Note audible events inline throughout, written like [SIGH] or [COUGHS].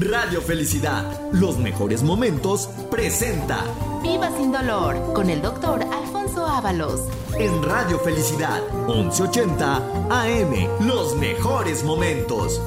Radio Felicidad, los mejores momentos, presenta Viva sin dolor con el doctor Alfonso Ábalos. en Radio Felicidad 1180 AM, los mejores momentos.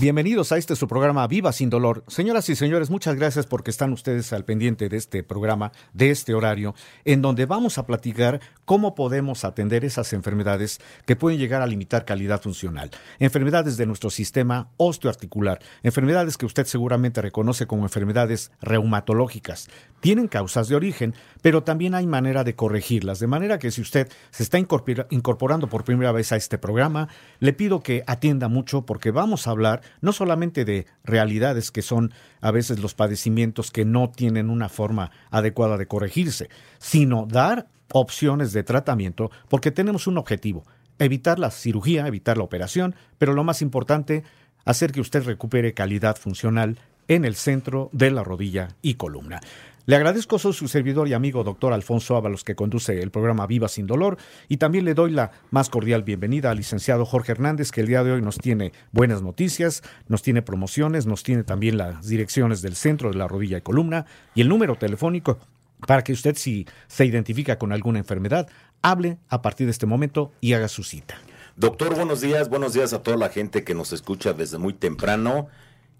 Bienvenidos a este su programa Viva sin dolor. Señoras y señores, muchas gracias porque están ustedes al pendiente de este programa, de este horario, en donde vamos a platicar cómo podemos atender esas enfermedades que pueden llegar a limitar calidad funcional. Enfermedades de nuestro sistema osteoarticular, enfermedades que usted seguramente reconoce como enfermedades reumatológicas. Tienen causas de origen, pero también hay manera de corregirlas. De manera que si usted se está incorpora- incorporando por primera vez a este programa, le pido que atienda mucho porque vamos a hablar no solamente de realidades que son a veces los padecimientos que no tienen una forma adecuada de corregirse, sino dar opciones de tratamiento porque tenemos un objetivo, evitar la cirugía, evitar la operación, pero lo más importante, hacer que usted recupere calidad funcional en el centro de la rodilla y columna. Le agradezco, soy su servidor y amigo doctor Alfonso Ábalos, que conduce el programa Viva Sin Dolor, y también le doy la más cordial bienvenida al licenciado Jorge Hernández, que el día de hoy nos tiene buenas noticias, nos tiene promociones, nos tiene también las direcciones del centro de la rodilla y columna y el número telefónico para que usted, si se identifica con alguna enfermedad, hable a partir de este momento y haga su cita. Doctor, buenos días, buenos días a toda la gente que nos escucha desde muy temprano,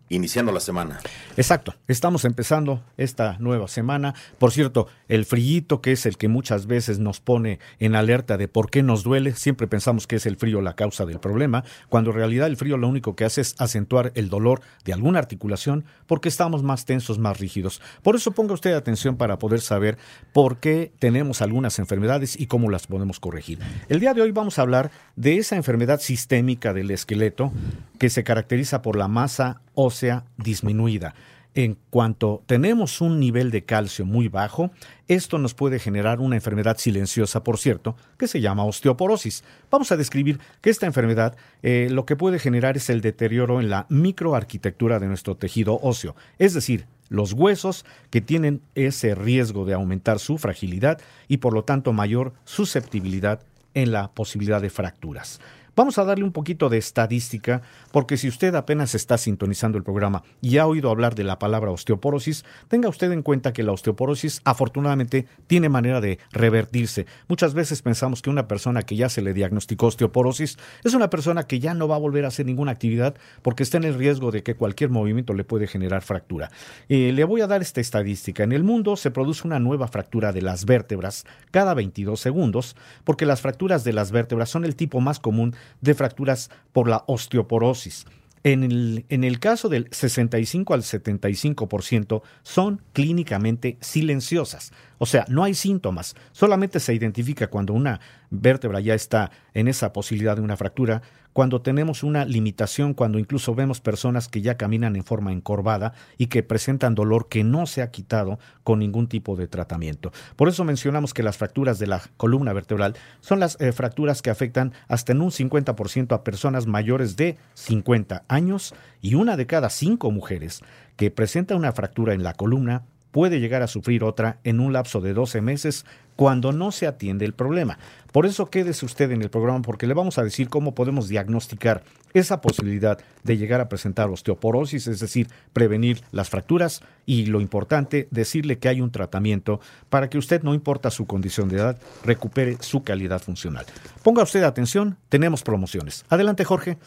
iniciando la semana. Exacto, estamos empezando esta nueva semana. Por cierto, el frillito que es el que muchas veces nos pone en alerta de por qué nos duele, siempre pensamos que es el frío la causa del problema, cuando en realidad el frío lo único que hace es acentuar el dolor de alguna articulación porque estamos más tensos, más rígidos. Por eso ponga usted atención para poder saber por qué tenemos algunas enfermedades y cómo las podemos corregir. El día de hoy vamos a hablar de esa enfermedad sistémica del esqueleto que se caracteriza por la masa ósea disminuida. En cuanto tenemos un nivel de calcio muy bajo, esto nos puede generar una enfermedad silenciosa, por cierto, que se llama osteoporosis. Vamos a describir que esta enfermedad eh, lo que puede generar es el deterioro en la microarquitectura de nuestro tejido óseo, es decir, los huesos que tienen ese riesgo de aumentar su fragilidad y por lo tanto mayor susceptibilidad en la posibilidad de fracturas. Vamos a darle un poquito de estadística, porque si usted apenas está sintonizando el programa y ha oído hablar de la palabra osteoporosis, tenga usted en cuenta que la osteoporosis afortunadamente tiene manera de revertirse. Muchas veces pensamos que una persona que ya se le diagnosticó osteoporosis es una persona que ya no va a volver a hacer ninguna actividad porque está en el riesgo de que cualquier movimiento le puede generar fractura. Eh, le voy a dar esta estadística. En el mundo se produce una nueva fractura de las vértebras cada 22 segundos, porque las fracturas de las vértebras son el tipo más común de fracturas por la osteoporosis. En el, en el caso del 65 al 75% son clínicamente silenciosas, o sea, no hay síntomas, solamente se identifica cuando una vértebra ya está en esa posibilidad de una fractura, cuando tenemos una limitación, cuando incluso vemos personas que ya caminan en forma encorvada y que presentan dolor que no se ha quitado con ningún tipo de tratamiento. Por eso mencionamos que las fracturas de la columna vertebral son las eh, fracturas que afectan hasta en un 50% a personas mayores de 50 años y una de cada cinco mujeres que presenta una fractura en la columna puede llegar a sufrir otra en un lapso de 12 meses cuando no se atiende el problema. Por eso quédese usted en el programa porque le vamos a decir cómo podemos diagnosticar esa posibilidad de llegar a presentar osteoporosis, es decir, prevenir las fracturas y lo importante, decirle que hay un tratamiento para que usted, no importa su condición de edad, recupere su calidad funcional. Ponga usted atención, tenemos promociones. Adelante, Jorge.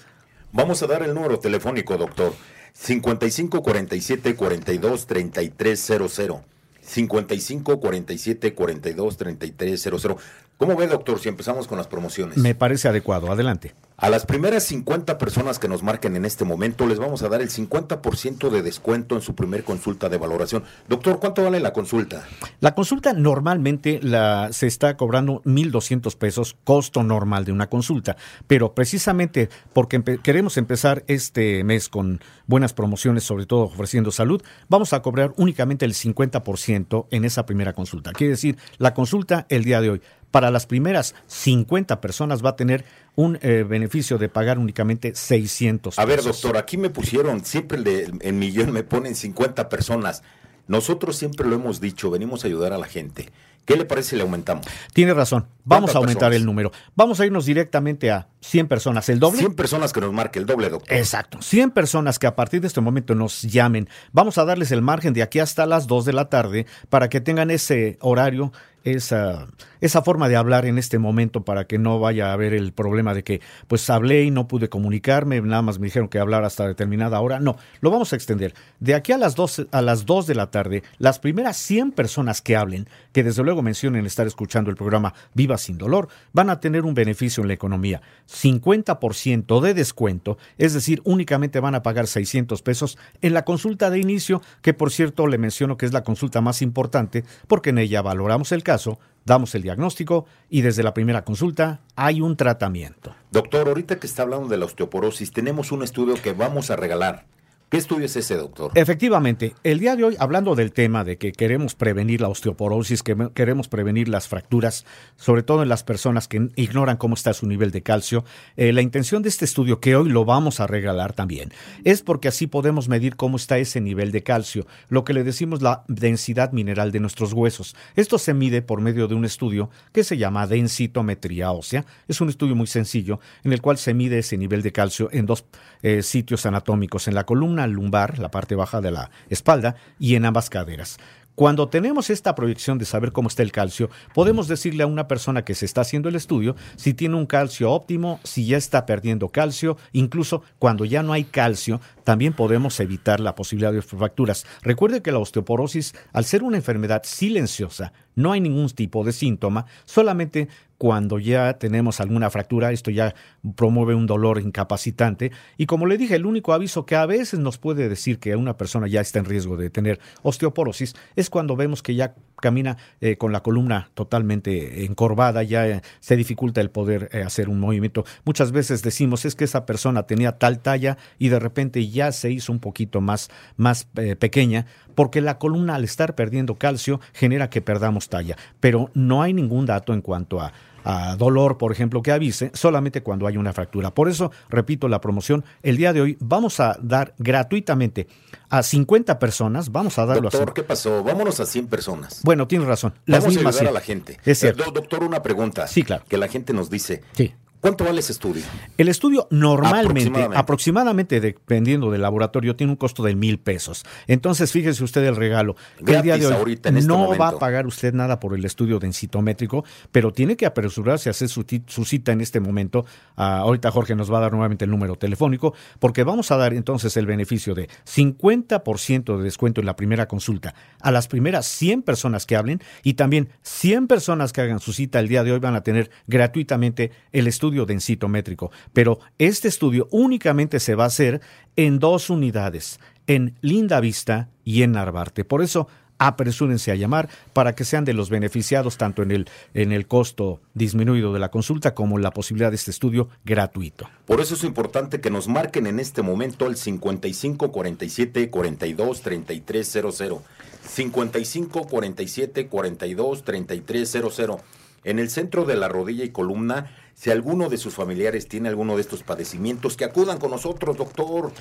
Vamos a dar el número telefónico, doctor. 55 47 42 33 00. 55 47 42 33 00. ¿Cómo ve, doctor, si empezamos con las promociones? Me parece adecuado. Adelante. A las primeras 50 personas que nos marquen en este momento les vamos a dar el 50% de descuento en su primer consulta de valoración. Doctor, ¿cuánto vale la consulta? La consulta normalmente la, se está cobrando 1.200 pesos, costo normal de una consulta, pero precisamente porque empe queremos empezar este mes con buenas promociones, sobre todo ofreciendo salud, vamos a cobrar únicamente el 50% en esa primera consulta. Quiere decir, la consulta el día de hoy para las primeras 50 personas va a tener un eh, beneficio de pagar únicamente 600 pesos. A ver, doctor, aquí me pusieron, siempre de, en millón me ponen 50 personas. Nosotros siempre lo hemos dicho, venimos a ayudar a la gente. ¿Qué le parece si le aumentamos? Tiene razón. Vamos a aumentar personas? el número. Vamos a irnos directamente a 100 personas, el doble. 100 personas que nos marque el doble, doctor. Exacto. 100 personas que a partir de este momento nos llamen. Vamos a darles el margen de aquí hasta las 2 de la tarde para que tengan ese horario esa, esa forma de hablar en este momento para que no vaya a haber el problema de que pues hablé y no pude comunicarme, nada más me dijeron que hablar hasta determinada hora. No, lo vamos a extender. De aquí a las 2, a las 2 de la tarde, las primeras 100 personas que hablen, que desde luego mencionen estar escuchando el programa Viva sin dolor, van a tener un beneficio en la economía. 50% de descuento, es decir, únicamente van a pagar 600 pesos en la consulta de inicio, que por cierto le menciono que es la consulta más importante porque en ella valoramos el caso, damos el diagnóstico y desde la primera consulta hay un tratamiento. Doctor, ahorita que está hablando de la osteoporosis, tenemos un estudio que vamos a regalar. ¿Qué estudio es ese, doctor? Efectivamente, el día de hoy, hablando del tema de que queremos prevenir la osteoporosis, que queremos prevenir las fracturas, sobre todo en las personas que ignoran cómo está su nivel de calcio, eh, la intención de este estudio, que hoy lo vamos a regalar también, es porque así podemos medir cómo está ese nivel de calcio, lo que le decimos la densidad mineral de nuestros huesos. Esto se mide por medio de un estudio que se llama densitometría ósea. Es un estudio muy sencillo en el cual se mide ese nivel de calcio en dos eh, sitios anatómicos, en la columna lumbar, la parte baja de la espalda, y en ambas caderas. Cuando tenemos esta proyección de saber cómo está el calcio, podemos decirle a una persona que se está haciendo el estudio si tiene un calcio óptimo, si ya está perdiendo calcio, incluso cuando ya no hay calcio, también podemos evitar la posibilidad de fracturas. Recuerde que la osteoporosis, al ser una enfermedad silenciosa, no hay ningún tipo de síntoma, solamente cuando ya tenemos alguna fractura, esto ya promueve un dolor incapacitante. Y como le dije, el único aviso que a veces nos puede decir que una persona ya está en riesgo de tener osteoporosis es cuando vemos que ya camina eh, con la columna totalmente encorvada, ya eh, se dificulta el poder eh, hacer un movimiento. Muchas veces decimos es que esa persona tenía tal talla y de repente ya se hizo un poquito más, más pequeña, porque la columna al estar perdiendo calcio genera que perdamos talla. Pero no hay ningún dato en cuanto a a dolor, por ejemplo, que avise solamente cuando hay una fractura. Por eso, repito la promoción, el día de hoy vamos a dar gratuitamente a 50 personas, vamos a darlo doctor, ¿qué pasó? Vámonos a 100 personas. Bueno, tiene razón. Las vamos mismas, a ayudar a la gente. Es cierto. doctor, una pregunta. Sí, claro. Que la gente nos dice. Sí. ¿Cuánto vale ese estudio? El estudio normalmente, aproximadamente. aproximadamente, dependiendo del laboratorio, tiene un costo de mil pesos. Entonces, fíjese usted el regalo. Gratis el día de hoy ahorita, en este no momento. va a pagar usted nada por el estudio densitométrico, pero tiene que apresurarse a hacer su, su cita en este momento. Uh, ahorita Jorge nos va a dar nuevamente el número telefónico, porque vamos a dar entonces el beneficio de 50% de descuento en la primera consulta a las primeras 100 personas que hablen y también 100 personas que hagan su cita el día de hoy van a tener gratuitamente el estudio estudio densitométrico, pero este estudio únicamente se va a hacer en dos unidades, en Linda Vista y en Narvarte. Por eso, apresúrense a llamar para que sean de los beneficiados tanto en el, en el costo disminuido de la consulta como en la posibilidad de este estudio gratuito. Por eso es importante que nos marquen en este momento el 55 47 42 33 00. 55 47 42 33 00. En el centro de la rodilla y columna, si alguno de sus familiares tiene alguno de estos padecimientos, que acudan con nosotros, doctor.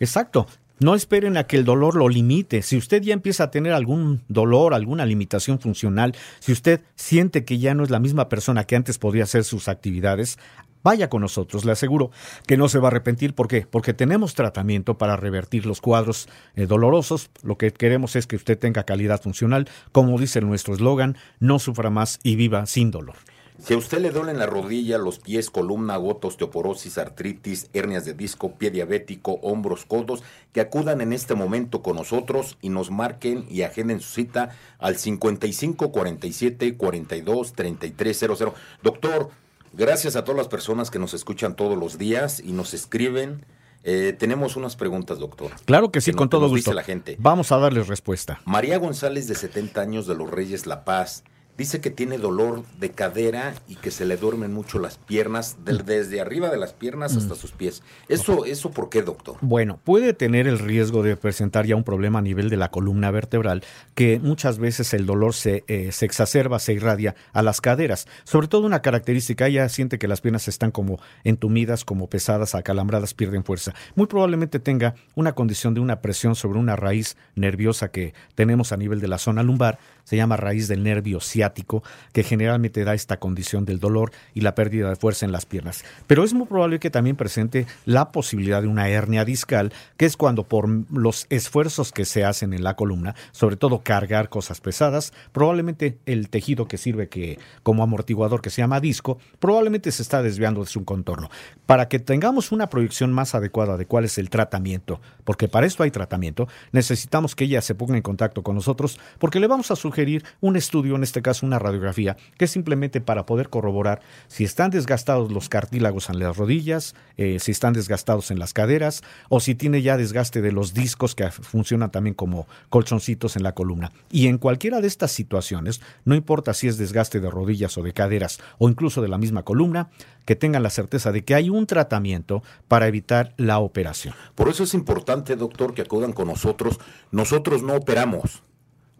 Exacto. No esperen a que el dolor lo limite. Si usted ya empieza a tener algún dolor, alguna limitación funcional, si usted siente que ya no es la misma persona que antes podía hacer sus actividades, vaya con nosotros. Le aseguro que no se va a arrepentir. ¿Por qué? Porque tenemos tratamiento para revertir los cuadros eh, dolorosos. Lo que queremos es que usted tenga calidad funcional. Como dice nuestro eslogan, no sufra más y viva sin dolor. Si a usted le duelen la rodilla, los pies, columna, gota, osteoporosis, artritis, hernias de disco, pie diabético, hombros, codos, que acudan en este momento con nosotros y nos marquen y agenden su cita al 55 47 42 33 00. Doctor, Gracias a todas las personas que nos escuchan todos los días y nos escriben. Eh, tenemos unas preguntas, doctor. Claro que sí, Que con nos- todo nos gusto. dice la gente. Vamos a darles respuesta. María González, de 70 años, de los Reyes La Paz, dice que tiene dolor de cadera y que se le duermen mucho las piernas, del- desde arriba de las piernas hasta sus pies. ¿Eso, ¿Eso por qué, doctor? Bueno, puede tener el riesgo de presentar ya un problema a nivel de la columna vertebral, que muchas veces el dolor se, eh, se exacerba, se irradia a las caderas. Sobre todo una característica, ella siente que las piernas están como entumidas, como pesadas, acalambradas, pierden fuerza. Muy probablemente tenga una condición de una presión sobre una raíz nerviosa que tenemos a nivel de la zona lumbar, se llama raíz del nervio ciático, que generalmente da esta condición del dolor y la pérdida de fuerza en las piernas. Pero es muy probable que también presente la posibilidad de una hernia discal, que es cuando por los esfuerzos que se hacen en la columna, sobre todo cargar cosas pesadas, probablemente el tejido que sirve que, como amortiguador que se llama disco, probablemente se está desviando de su contorno. Para que tengamos una proyección más adecuada de cuál es el tratamiento, porque para esto hay tratamiento, necesitamos que ella se ponga en contacto con nosotros, porque le vamos a sugerir un estudio, en este caso una radiografía, que es simplemente para poder corroborar si están desgastados los cartílagos en las rodillas, eh, si están desgastados en las caderas, o si tiene ya desgaste de los discos que funcionan también como colchoncitos en la columna. Y en cualquiera de estas situaciones, no importa si es desgaste de rodillas o de caderas, o incluso de la misma columna, que tengan la certeza de que hay un tratamiento para evitar la operación. Por eso es importante, doctor, que acudan con nosotros. Nosotros no operamos.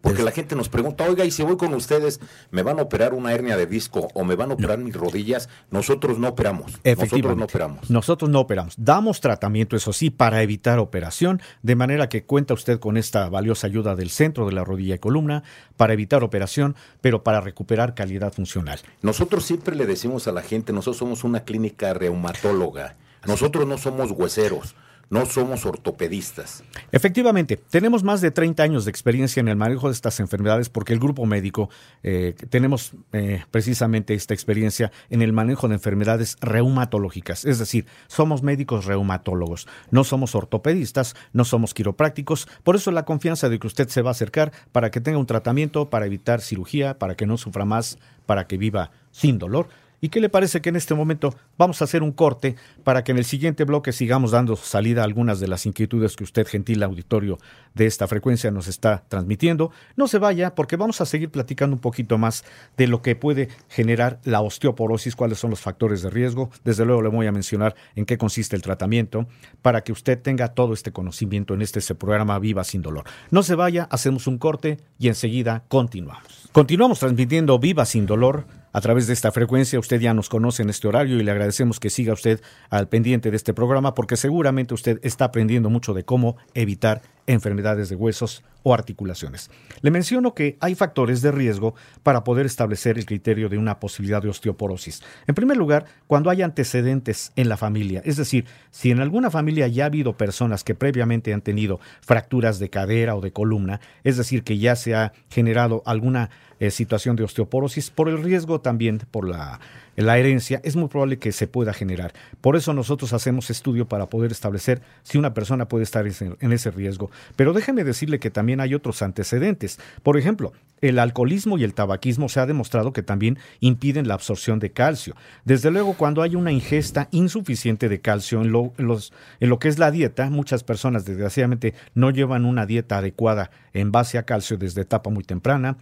Porque la gente nos pregunta, oiga, y si voy con ustedes, ¿me van a operar una hernia de disco o me van a operar mis rodillas? Nosotros no operamos. Nosotros no operamos. Nosotros no operamos. Damos tratamiento, eso sí, para evitar operación, de manera que cuenta usted con esta valiosa ayuda del centro de la rodilla y columna para evitar operación, pero para recuperar calidad funcional. Nosotros siempre le decimos a la gente, nosotros somos una clínica reumatóloga. Nosotros no somos hueseros, no somos ortopedistas. Efectivamente, tenemos más de 30 años de experiencia en el manejo de estas enfermedades porque el grupo médico eh, tenemos eh, precisamente esta experiencia en el manejo de enfermedades reumatológicas. Es decir, somos médicos reumatólogos, no somos ortopedistas, no somos quiroprácticos. Por eso la confianza de que usted se va a acercar para que tenga un tratamiento, para evitar cirugía, para que no sufra más, para que viva sin dolor. ¿Y qué le parece que en este momento vamos a hacer un corte para que en el siguiente bloque sigamos dando salida a algunas de las inquietudes que usted, gentil auditorio de esta frecuencia, nos está transmitiendo? No se vaya porque vamos a seguir platicando un poquito más de lo que puede generar la osteoporosis, cuáles son los factores de riesgo. Desde luego le voy a mencionar en qué consiste el tratamiento para que usted tenga todo este conocimiento en este, este programa Viva sin dolor. No se vaya, hacemos un corte y enseguida continuamos. Continuamos transmitiendo Viva sin dolor a través de esta frecuencia. Usted ya nos conoce en este horario y le agradecemos que siga usted al pendiente de este programa porque seguramente usted está aprendiendo mucho de cómo evitar enfermedades de huesos o articulaciones. Le menciono que hay factores de riesgo para poder establecer el criterio de una posibilidad de osteoporosis. En primer lugar, cuando hay antecedentes en la familia, es decir, si en alguna familia ya ha habido personas que previamente han tenido fracturas de cadera o de columna, es decir, que ya se ha generado alguna eh, situación de osteoporosis, por el riesgo también por la, la herencia, es muy probable que se pueda generar. Por eso nosotros hacemos estudio para poder establecer si una persona puede estar en ese riesgo. Pero déjeme decirle que también hay otros antecedentes. Por ejemplo, el alcoholismo y el tabaquismo se ha demostrado que también impiden la absorción de calcio. Desde luego, cuando hay una ingesta insuficiente de calcio en lo, en lo que es la dieta, muchas personas desgraciadamente no llevan una dieta adecuada en base a calcio desde etapa muy temprana.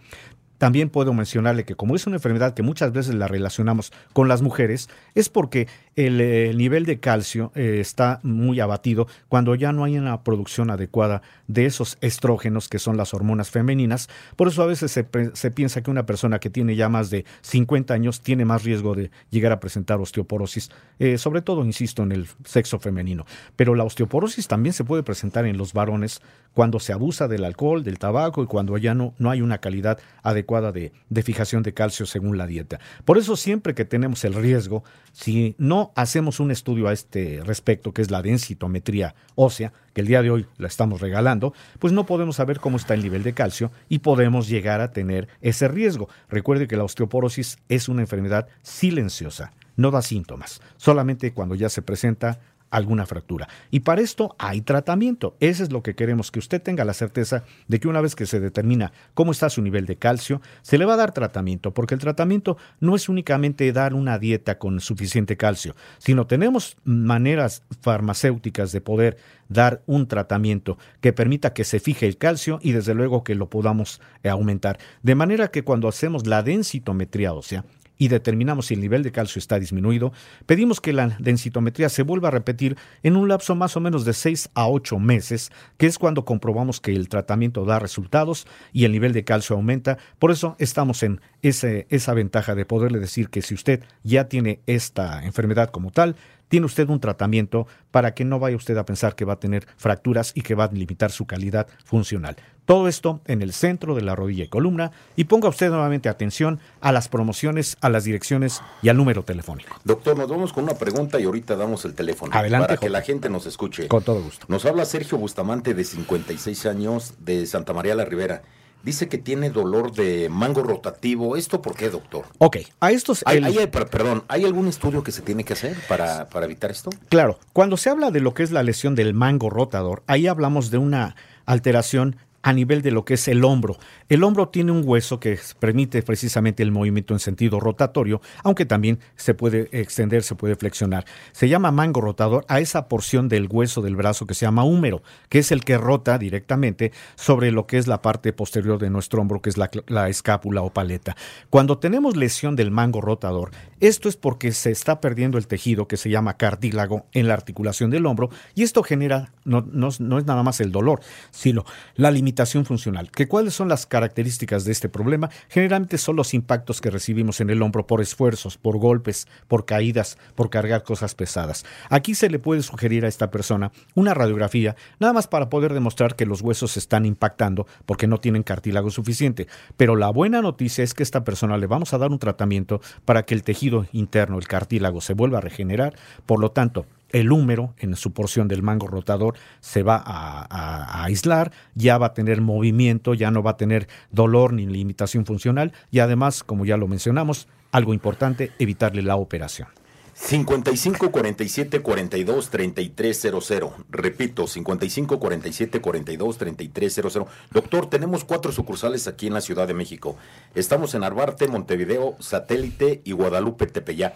También puedo mencionarle que como es una enfermedad que muchas veces la relacionamos con las mujeres, es porque el, nivel de calcio eh, está muy abatido cuando ya no hay una producción adecuada de esos estrógenos que son las hormonas femeninas. Por eso a veces se, se piensa que una persona que tiene ya más de 50 años tiene más riesgo de llegar a presentar osteoporosis, eh, sobre todo, insisto, en el sexo femenino. Pero la osteoporosis también se puede presentar en los varones cuando se abusa del alcohol, del tabaco y cuando ya no, no hay una calidad adecuada de, de fijación de calcio según la dieta. Por eso siempre que tenemos el riesgo, si no hacemos un estudio a este respecto, que es la densitometría ósea, que el día de hoy la estamos regalando, pues no podemos saber cómo está el nivel de calcio y podemos llegar a tener ese riesgo. Recuerde que la osteoporosis es una enfermedad silenciosa, no da síntomas. Solamente cuando ya se presenta alguna fractura. Y para esto hay tratamiento. Eso es lo que queremos, que usted tenga la certeza de que una vez que se determina cómo está su nivel de calcio, se le va a dar tratamiento, porque el tratamiento no es únicamente dar una dieta con suficiente calcio, sino tenemos maneras farmacéuticas de poder dar un tratamiento que permita que se fije el calcio y desde luego que lo podamos aumentar. De manera que cuando hacemos la densitometría ósea, y determinamos si el nivel de calcio está disminuido, pedimos que la densitometría se vuelva a repetir en un lapso más o menos de 6 a 8 meses, que es cuando comprobamos que el tratamiento da resultados y el nivel de calcio aumenta. Por eso estamos en esa ventaja de poderle decir que si usted ya tiene esta enfermedad como tal, tiene usted un tratamiento para que no vaya usted a pensar que va a tener fracturas y que va a limitar su calidad funcional. Todo esto en el centro de la rodilla y columna y ponga usted nuevamente atención a las promociones, a las direcciones y al número telefónico. Doctor, nos vamos con una pregunta y ahorita damos el teléfono. Adelante, Para que Jorge. la gente nos escuche. Con todo gusto. Nos habla Sergio Bustamante de 56 años de Santa María la Ribera. Dice que tiene dolor de mango rotativo. ¿Esto por qué, doctor? Ok, a estos... ¿Hay, el- hay- per- perdón, ¿hay algún estudio que se tiene que hacer para, para evitar esto? Claro, cuando se habla de lo que es la lesión del mango rotador, ahí hablamos de una alteración a nivel de lo que es el hombro. El hombro tiene un hueso que permite precisamente el movimiento en sentido rotatorio, aunque también se puede extender, se puede flexionar. Se llama mango rotador a esa porción del hueso del brazo que se llama húmero, que es el que rota directamente sobre lo que es la parte posterior de nuestro hombro, que es la, la escápula o paleta. Cuando tenemos lesión del mango rotador, esto es porque se está perdiendo el tejido que se llama cartílago en la articulación del hombro y esto genera, no, no- no es nada más el dolor, sino la limitación funcional. ¿Que ¿Cuáles son las características de este problema? Generalmente son los impactos que recibimos en el hombro por esfuerzos, por golpes, por caídas, por cargar cosas pesadas. Aquí se le puede sugerir a esta persona una radiografía, nada más para poder demostrar que los huesos están impactando porque no tienen cartílago suficiente. Pero la buena noticia es que a esta persona le vamos a dar un tratamiento para que el tejido interno, el cartílago, se vuelva a regenerar. Por lo tanto, el húmero en su porción del mango rotador se va a, aislar, ya va a tener movimiento, ya no va a tener dolor ni limitación funcional y además, como ya lo mencionamos, algo importante, evitarle la operación. 55 47 42 33 00. Repito, 55 47 42 33 00. Doctor, tenemos cuatro sucursales aquí en la Ciudad de México. Estamos en Arbarte, Montevideo, Satélite y Guadalupe Tepeyá.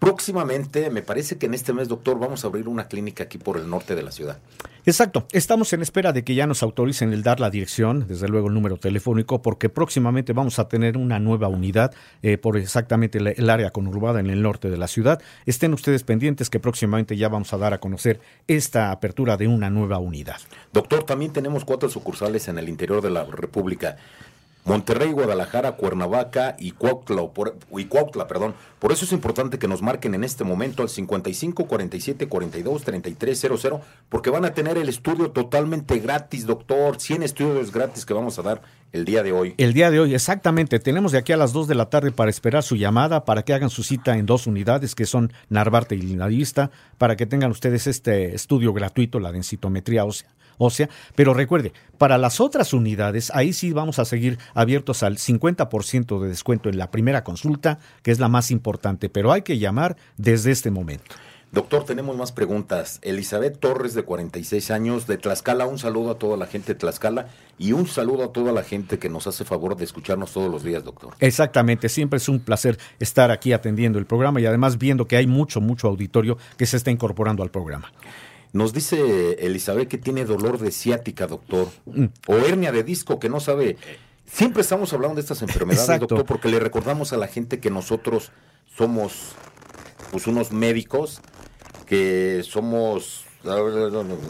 Próximamente, me parece que en este mes, doctor, vamos a abrir una clínica aquí por el norte de la ciudad. Exacto, estamos en espera de que ya nos autoricen el dar la dirección, desde luego el número telefónico, porque próximamente vamos a tener una nueva unidad eh, por exactamente el, el área conurbada en el norte de la ciudad. Estén ustedes pendientes que próximamente ya vamos a dar a conocer esta apertura de una nueva unidad. Doctor, también tenemos cuatro sucursales en el interior de la República. Monterrey, Guadalajara, Cuernavaca y Cuautla, por, y Cuautla, perdón. Por eso es importante que nos marquen en este momento al 55 47 42 33 00, porque van a tener el estudio totalmente gratis, doctor. 100 estudios gratis que vamos a dar el día de hoy. El día de hoy, exactamente, tenemos de aquí a las 2 de la tarde para esperar su llamada, para que hagan su cita en dos unidades que son Narvarte y Lindavista, para que tengan ustedes este estudio gratuito, la densitometría ósea. Ósea. Pero recuerde, para las otras unidades, ahí sí vamos a seguir abiertos al 50% de descuento en la primera consulta, que es la más importante, pero hay que llamar desde este momento. Doctor, tenemos más preguntas. Elizabeth Torres, de 46 años, de Tlaxcala. Un saludo a toda la gente de Tlaxcala y un saludo a toda la gente que nos hace favor de escucharnos todos los días, doctor. Exactamente, siempre es un placer estar aquí atendiendo el programa y además viendo que hay mucho, mucho auditorio que se está incorporando al programa. Nos dice Elizabeth que tiene dolor de ciática, doctor, Mm. o hernia de disco, que no sabe. Siempre estamos hablando de estas enfermedades, Exacto. doctor, porque le recordamos a la gente que nosotros somos pues unos médicos, que somos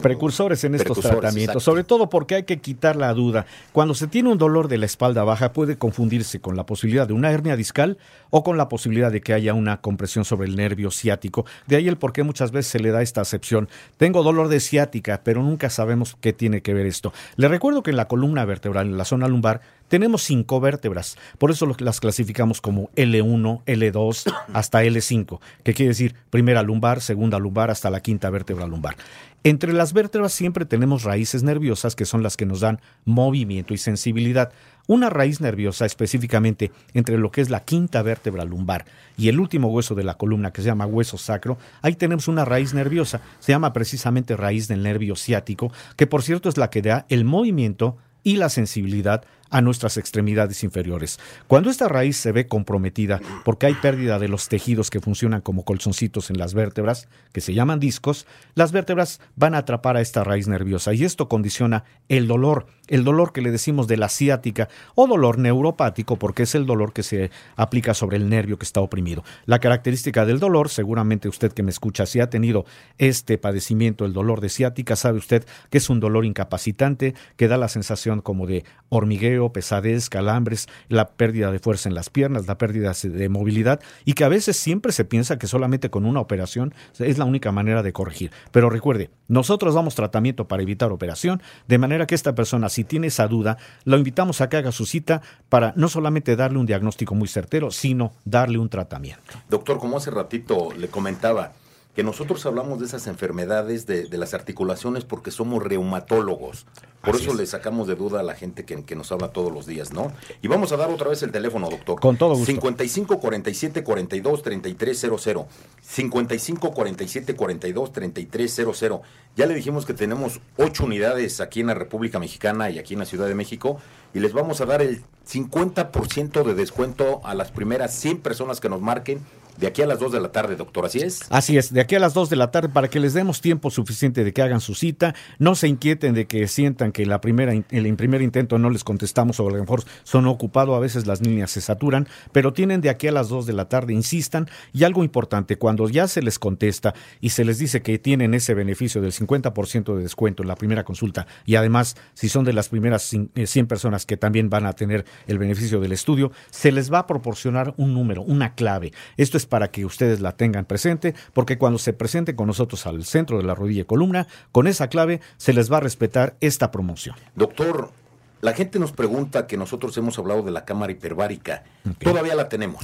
Precursores en estos Precursores, tratamientos, exacto. sobre todo porque hay que quitar la duda. Cuando se tiene un dolor de la espalda baja puede confundirse con la posibilidad de una hernia discal o con la posibilidad de que haya una compresión sobre el nervio ciático. De ahí el por qué muchas veces se le da esta acepción. Tengo dolor de ciática, pero nunca sabemos qué tiene que ver esto. Le recuerdo que en la columna vertebral, en la zona lumbar, tenemos cinco vértebras. Por eso las clasificamos como L1, L2 [COUGHS] hasta L5, que quiere decir primera lumbar, segunda lumbar hasta la quinta vértebra lumbar. Entre las vértebras siempre tenemos raíces nerviosas que son las que nos dan movimiento y sensibilidad. Una raíz nerviosa específicamente entre lo que es la quinta vértebra lumbar y el último hueso de la columna que se llama hueso sacro, ahí tenemos una raíz nerviosa, se llama precisamente raíz del nervio ciático, que por cierto es la que da el movimiento y la sensibilidad a nuestras extremidades inferiores. Cuando esta raíz se ve comprometida porque hay pérdida de los tejidos que funcionan como colzoncitos en las vértebras, que se llaman discos, las vértebras van a atrapar a esta raíz nerviosa y esto condiciona el dolor, el dolor que le decimos de la ciática o dolor neuropático porque es el dolor que se aplica sobre el nervio que está oprimido. La característica del dolor, seguramente usted que me escucha, si ha tenido este padecimiento, el dolor de ciática, sabe usted que es un dolor incapacitante, que da la sensación como de hormigueo, pesadez, calambres, la pérdida de fuerza en las piernas, la pérdida de movilidad y que a veces siempre se piensa que solamente con una operación es la única manera de corregir. Pero recuerde, nosotros damos tratamiento para evitar operación, de manera que esta persona, si tiene esa duda, lo invitamos a que haga su cita para no solamente darle un diagnóstico muy certero, sino darle un tratamiento. Doctor, como hace ratito le comentaba, que nosotros hablamos de esas enfermedades de, las articulaciones porque somos reumatólogos. Por eso le sacamos de duda a la gente que, nos habla todos los días, ¿no? Y vamos a dar otra vez el teléfono, doctor. Con todo gusto. 55 47 42 3300. 55 47 42 3300. Ya le dijimos que tenemos ocho unidades aquí en la República Mexicana y aquí en la Ciudad de México y les vamos a dar el 50% de descuento a las primeras 100 personas que nos marquen de aquí a las 2 de la tarde, doctor, ¿así es? Así es, de aquí a las 2 de la tarde para que les demos tiempo suficiente de que hagan su cita, no se inquieten de que sientan que la primera, el primer intento no les contestamos o a lo son ocupados, a veces las líneas se saturan, pero tienen de aquí a las 2 de la tarde, insistan, y algo importante, cuando ya se les contesta y se les dice que tienen ese beneficio del 50% de descuento en la primera consulta y además si son de las primeras 100 eh, personas que también van a tener el beneficio del estudio, se les va a proporcionar un número, una clave. Esto es para que ustedes la tengan presente, porque cuando se presenten con nosotros al centro de la rodilla y columna, con esa clave se les va a respetar esta promoción. Doctor, la gente nos pregunta que nosotros hemos hablado de la cámara hiperbárica. Todavía la tenemos.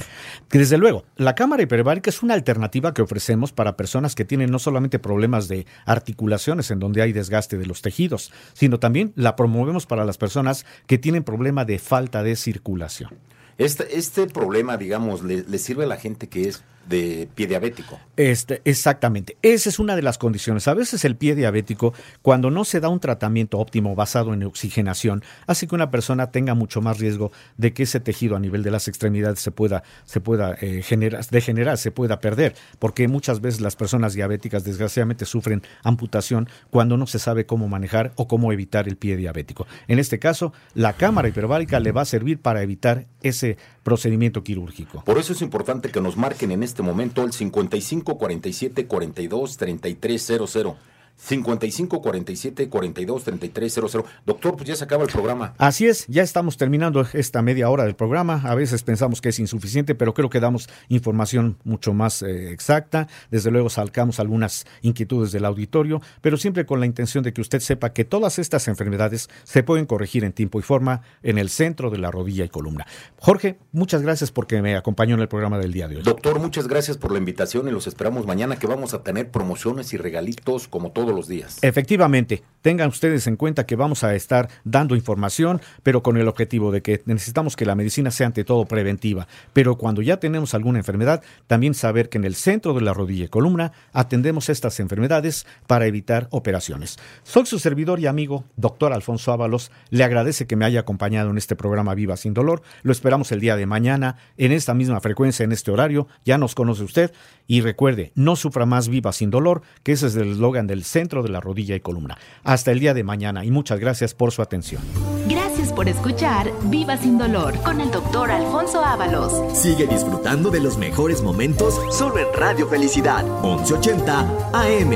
Desde luego, la cámara hiperbárica es una alternativa que ofrecemos para personas que tienen no solamente problemas de articulaciones en donde hay desgaste de los tejidos, sino también la promovemos para las personas que tienen problema de falta de circulación. Este, este problema, digamos, le, le sirve a la gente que es de pie diabético. Este, exactamente. Esa es una de las condiciones. A veces el pie diabético, cuando no se da un tratamiento óptimo basado en oxigenación, hace que una persona tenga mucho más riesgo de que ese tejido a nivel de las extremidades se pueda, se pueda eh, generar, degenerar, se pueda perder, porque muchas veces las personas diabéticas desgraciadamente sufren amputación cuando no se sabe cómo manejar o cómo evitar el pie diabético. En este caso, la cámara hiperbárica le va a servir para evitar ese procedimiento quirúrgico. Por eso es importante que nos marquen en este momento el 55 47 42 33 00. 55 47 42 33 00. Doctor, pues ya se acaba el programa. Así es, ya estamos terminando esta media hora del programa. A veces pensamos que es insuficiente, pero creo que damos información mucho más eh, exacta. Desde luego sacamos algunas inquietudes del auditorio, pero siempre con la intención de que usted sepa que todas estas enfermedades se pueden corregir en tiempo y forma en el centro de la rodilla y columna. Jorge, muchas gracias porque me acompañó en el programa del día de hoy. Doctor, muchas gracias por la invitación y los esperamos mañana que vamos a tener promociones y regalitos como todo los días. Efectivamente, tengan ustedes en cuenta que vamos a estar dando información, pero con el objetivo de que necesitamos que la medicina sea ante todo preventiva. Pero cuando ya tenemos alguna enfermedad, también saber que en el centro de la rodilla y columna atendemos estas enfermedades para evitar operaciones. Soy su servidor y amigo, doctor Alfonso Ábalos. Le agradece que me haya acompañado en este programa Viva sin Dolor. Lo esperamos el día de mañana en esta misma frecuencia, en este horario. Ya nos conoce usted. Y recuerde, no sufra más Viva sin Dolor, que ese es el eslogan del centro de la rodilla y columna. Hasta el día de mañana y muchas gracias por su atención. Gracias por escuchar Viva sin dolor con el doctor Alfonso Ábalos. Sigue disfrutando de los mejores momentos solo en Radio Felicidad, 1180 AM.